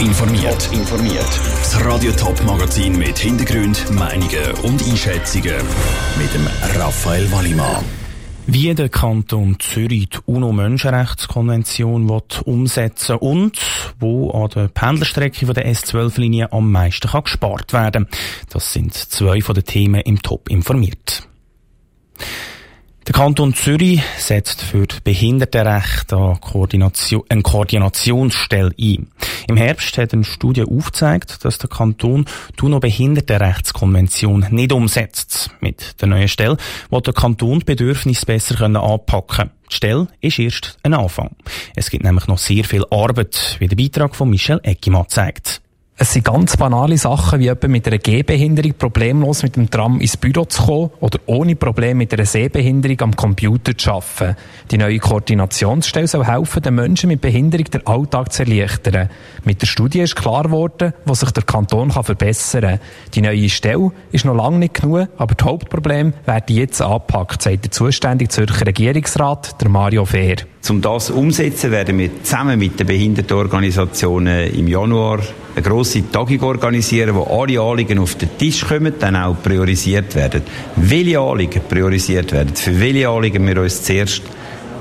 informiert. informiert. Das Radio Top Magazin mit Hintergrund, Meinungen und Einschätzungen mit dem Raphael Wallimann. Wie der Kanton Zürich die UNO-Menschenrechtskonvention umsetzen und wo an der Pendlerstrecke der S12-Linie am meisten kann gespart werden Das sind zwei von den Themen im Top informiert. Der Kanton Zürich setzt für die Behindertenrechte eine, Koordination, eine Koordinationsstelle ein. Im Herbst hat eine Studie aufgezeigt, dass der Kanton die UNO-Behindertenrechtskonvention nicht umsetzt. Mit der neuen Stelle will der Kanton die Bedürfnisse besser anpacken können. Die Stelle ist erst ein Anfang. Es gibt nämlich noch sehr viel Arbeit, wie der Beitrag von Michel Eckimann zeigt. Es sind ganz banale Sachen, wie jemand mit einer Gehbehinderung problemlos mit dem Tram ins Büro zu kommen oder ohne Probleme mit einer Sehbehinderung am Computer zu arbeiten. Die neue Koordinationsstelle soll helfen, den Menschen mit Behinderung den Alltag zu erleichtern. Mit der Studie ist klar geworden, was sich der Kanton kann verbessern kann. Die neue Stelle ist noch lange nicht genug, aber die Hauptprobleme werden jetzt angepackt, sagt der zuständige Zürcher Regierungsrat, der Mario Fehr. Um das umzusetzen, werden wir zusammen mit den Behindertenorganisationen im Januar eine grosse Tagung organisieren, wo alle Anliegen auf den Tisch kommen, dann auch priorisiert werden. Welche Anliegen priorisiert werden, für welche Anliegen wir uns zuerst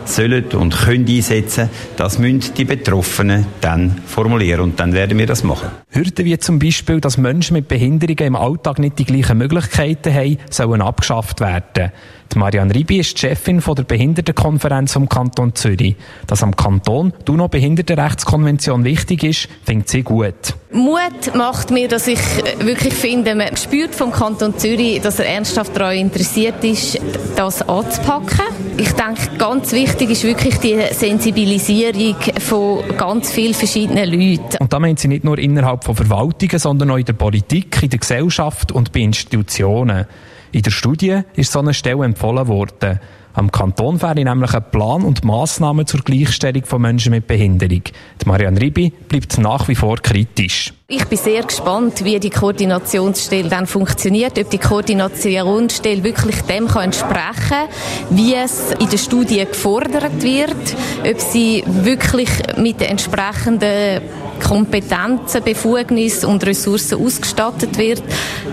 sollen und können einsetzen, das müssen die Betroffenen dann formulieren und dann werden wir das machen. Hürden wie zum Beispiel, dass Menschen mit Behinderungen im Alltag nicht die gleichen Möglichkeiten haben, sollen abgeschafft werden. Die Marianne Ribi ist die Chefin von der Behindertenkonferenz vom Kanton Zürich. Dass am Kanton die UNO-Behindertenrechtskonvention wichtig ist, findet sie gut. Mut macht mir, dass ich wirklich finde, man spürt vom Kanton Zürich, dass er ernsthaft daran interessiert ist, das anzupacken. Ich denke, ganz wichtig ist wirklich die Sensibilisierung von ganz vielen verschiedenen Leuten. Und da meint sie nicht nur innerhalb von Verwaltungen, sondern auch in der Politik, in der Gesellschaft und bei Institutionen. In der Studie ist so eine Stelle empfohlen worden. Am Kanton wäre nämlich ein Plan und Massnahmen zur Gleichstellung von Menschen mit Behinderung. Die Marianne Ribi bleibt nach wie vor kritisch. Ich bin sehr gespannt, wie die Koordinationsstelle dann funktioniert, ob die Koordinationsstelle wirklich dem kann entsprechen kann, wie es in der Studie gefordert wird, ob sie wirklich mit den entsprechenden Kompetenzen, Befugnissen und Ressourcen ausgestattet wird.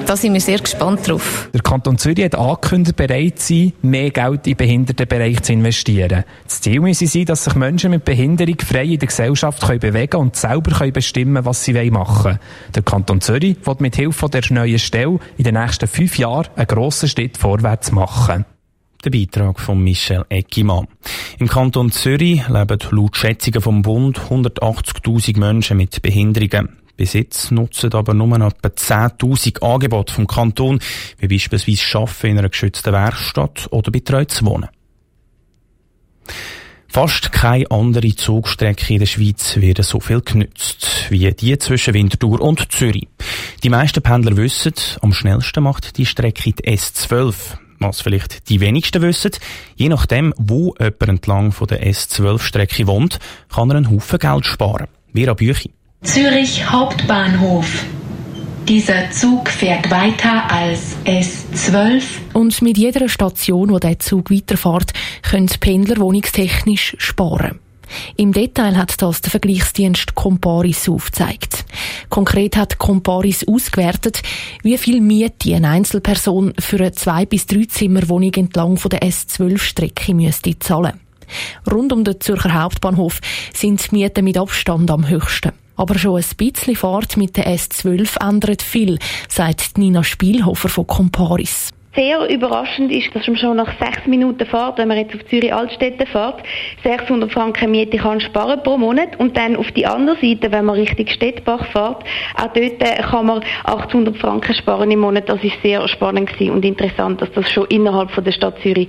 Da sind wir sehr gespannt drauf. Der Kanton Zürich hat angekündigt, bereit zu sein, mehr Geld den Behindertenbereich zu investieren. Das Ziel müsse sein, dass sich Menschen mit Behinderung frei in der Gesellschaft können bewegen und selber können bestimmen was sie machen wollen. Der Kanton Zürich wird mit Hilfe der neuen Stelle in den nächsten fünf Jahren einen grossen Schritt vorwärts machen. Der Beitrag von Michel Eckimann. Im Kanton Zürich leben laut Schätzungen vom Bund 180.000 Menschen mit Behinderungen. Bis jetzt nutzen aber nur etwa 10.000 Angebote vom Kanton, wie beispielsweise Arbeiten in einer geschützten Werkstatt oder betreutes Wohnen. Fast keine andere Zugstrecke in der Schweiz wird so viel genützt wie die zwischen Winterthur und Zürich. Die meisten Pendler wissen, am schnellsten macht die Strecke die S12 was vielleicht die wenigsten wissen, je nachdem, wo jemand entlang von der S12-Strecke wohnt, kann er einen Haufen Geld sparen. Vera Büchi. Zürich Hauptbahnhof. Dieser Zug fährt weiter als S12. Und mit jeder Station, wo der Zug weiterfährt, können Pendler wohnungstechnisch sparen. Im Detail hat das der Vergleichsdienst Comparis aufgezeigt. Konkret hat Comparis ausgewertet, wie viel Miete eine Einzelperson für eine zwei bis drei Zimmerwohnung entlang von der S12-Strecke müsste zahlen. Rund um den Zürcher Hauptbahnhof sind die Mieten mit Abstand am höchsten. Aber schon ein bisschen Fahrt mit der S12 ändert viel, sagt Nina Spielhofer von Comparis. Sehr überraschend ist, dass man schon nach sechs Minuten Fahrt, wenn man jetzt auf Zürich Altstädte fährt, 600 Franken Miete kann sparen pro Monat und dann auf die andere Seite, wenn man Richtung Stettbach fährt, auch dort kann man 800 Franken sparen im Monat. Das ist sehr spannend und interessant, dass das schon innerhalb von der Stadt Zürich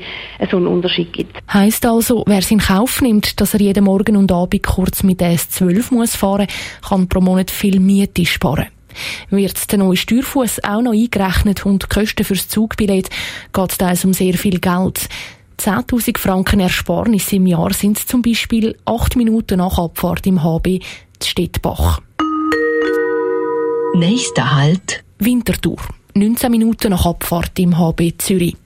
so einen Unterschied gibt. Heißt also, wer es in Kauf nimmt, dass er jeden Morgen und Abend kurz mit der S12 muss fahren, kann pro Monat viel Miete sparen. Wird der neue Steuerfuß auch noch eingerechnet und die Kosten fürs Zugbillett, geht es um sehr viel Geld. 10.000 Franken Ersparnis im Jahr sind zum Beispiel 8 Minuten nach Abfahrt im HB zu Stettbach. Nächster Halt. Winterthur. 19 Minuten nach Abfahrt im HB Zürich.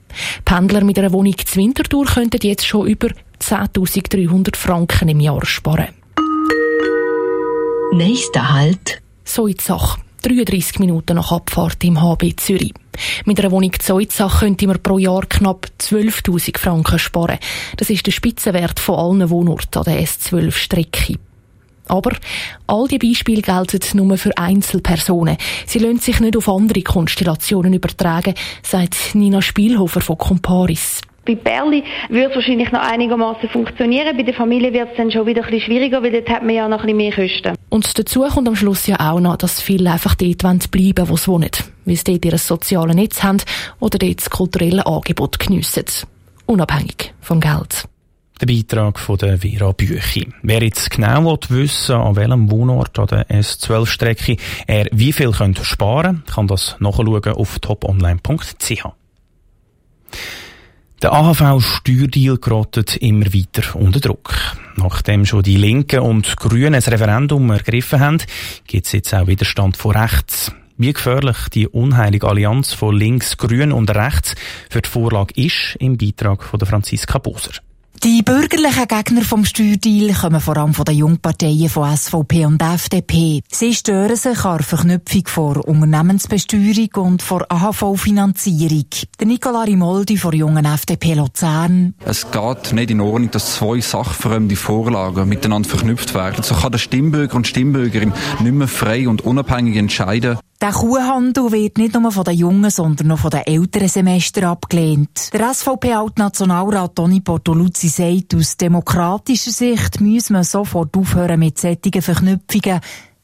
Pendler mit einer Wohnung zu Winterthur könnten jetzt schon über 10.300 Franken im Jahr sparen. Nächster Halt. Soizach. 33 Minuten nach Abfahrt im HB Zürich. Mit einer Wohnung Zoizach könnte man pro Jahr knapp 12.000 Franken sparen. Das ist der Spitzenwert von allen Wohnorten an der S12-Strecke. Aber all die Beispiele gelten nur für Einzelpersonen. Sie lassen sich nicht auf andere Konstellationen übertragen, sagt Nina Spielhofer von Comparis. Bei Berli würde es wahrscheinlich noch einigermaßen funktionieren. Bei der Familie wird es dann schon wieder ein bisschen schwieriger, weil dort hat man ja noch ein bisschen mehr Kosten. Und dazu kommt am Schluss ja auch noch, dass viele einfach dort bleiben wollen, wo sie wohnen. Weil sie dort ihr soziales Netz haben oder dort das kulturelle Angebot geniessen. Unabhängig vom Geld. Der Beitrag von der Vera Büchi. Wer jetzt genau wissen an welchem Wohnort an der S12-Strecke er wie viel könnte sparen kann das nachschauen auf toponline.ch. Der AHV-Steuerdeal gerottet immer weiter unter Druck. Nachdem schon die Linken und Grünen ein Referendum ergriffen haben, gibt es jetzt auch Widerstand von rechts. Wie gefährlich die unheilige Allianz von links, grün und rechts für die Vorlage ist, im Beitrag von Franziska Boser. Die bürgerlichen Gegner vom Steuerdeal kommen vor allem von den Jungparteien von SVP und FDP. Sie stören sich an der Verknüpfung vor Unternehmensbesteuerung und vor AHV-Finanzierung. Der Nicola Rimoldi von Jungen FDP Luzern. Es geht nicht in Ordnung, dass zwei sachfremde Vorlagen miteinander verknüpft werden. So kann der Stimmbürger und Stimmbürgerin nicht mehr frei und unabhängig entscheiden, der Kuhhandel wird nicht nur von den jungen, sondern auch von den älteren Semestern abgelehnt. Der SVP-Altnationalrat Toni Portoluzzi sagt, aus demokratischer Sicht müsse man sofort aufhören mit solchen Verknüpfungen.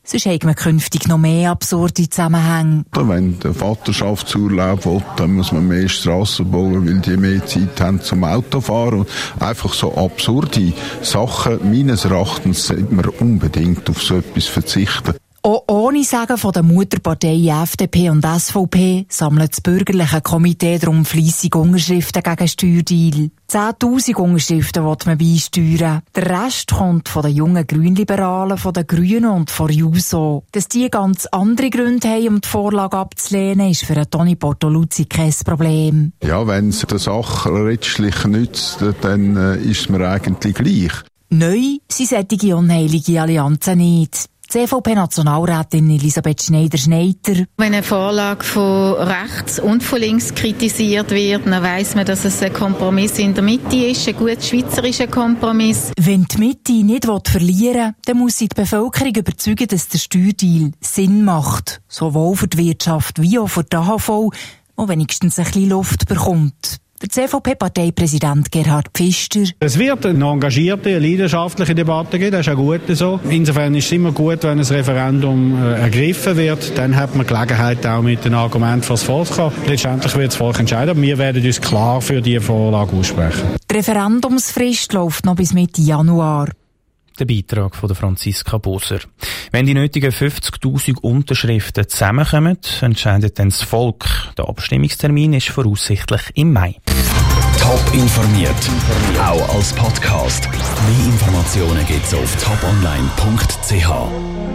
Sonst haben wir künftig noch mehr absurde Zusammenhänge. Wenn der Vaterschaftsurlaub will, dann muss man mehr Strassen bauen, weil die mehr Zeit haben zum Autofahren. Und einfach so absurde Sachen, meines Erachtens, sollte man unbedingt auf so etwas verzichten. Auch ohne Sagen von den Mutterparteien FDP und SVP sammelt das bürgerliche Komitee darum fleissig Unterschriften gegen Steuerdeal. 10.000 Unterschriften will man beisteuern. Der Rest kommt von den jungen Grünliberalen, von den Grünen und von Juso. Dass die ganz andere Gründe haben, um die Vorlage abzulehnen, ist für Toni Portoluzzi kein Problem. Ja, wenn es der Sache letztlich nützt, dann äh, ist es mir eigentlich gleich. Neu sind solche unheilige Allianzen nicht. CVP-Nationalrätin Elisabeth Schneider-Schneider. Wenn eine Vorlage von rechts und von links kritisiert wird, dann weiss man, dass es ein Kompromiss in der Mitte ist, ein gut schweizerischer Kompromiss. Wenn die Mitte nicht verlieren will, dann muss sie die Bevölkerung überzeugen, dass der Steuerdeal Sinn macht. Sowohl für die Wirtschaft wie auch für die AHV, wo wenigstens ein bisschen Luft bekommt. Der CVP-Parteipräsident Gerhard Pfister. Es wird eine engagierte, eine leidenschaftliche Debatte geben, das ist auch gut so. Insofern ist es immer gut, wenn ein Referendum äh, ergriffen wird, dann hat man Gelegenheit auch mit den Argumenten fürs Volk zu Letztendlich wird das Volk entscheiden, wir werden uns klar für diese Vorlage aussprechen. Die Referendumsfrist läuft noch bis Mitte Januar. Der Beitrag von der Franziska Boser. Wenn die nötigen 50.000 Unterschriften zusammenkommen, entscheidet dann das Volk. Der Abstimmungstermin ist voraussichtlich im Mai. Top informiert, auch als Podcast. Mehr Informationen gibt's auf toponline.ch.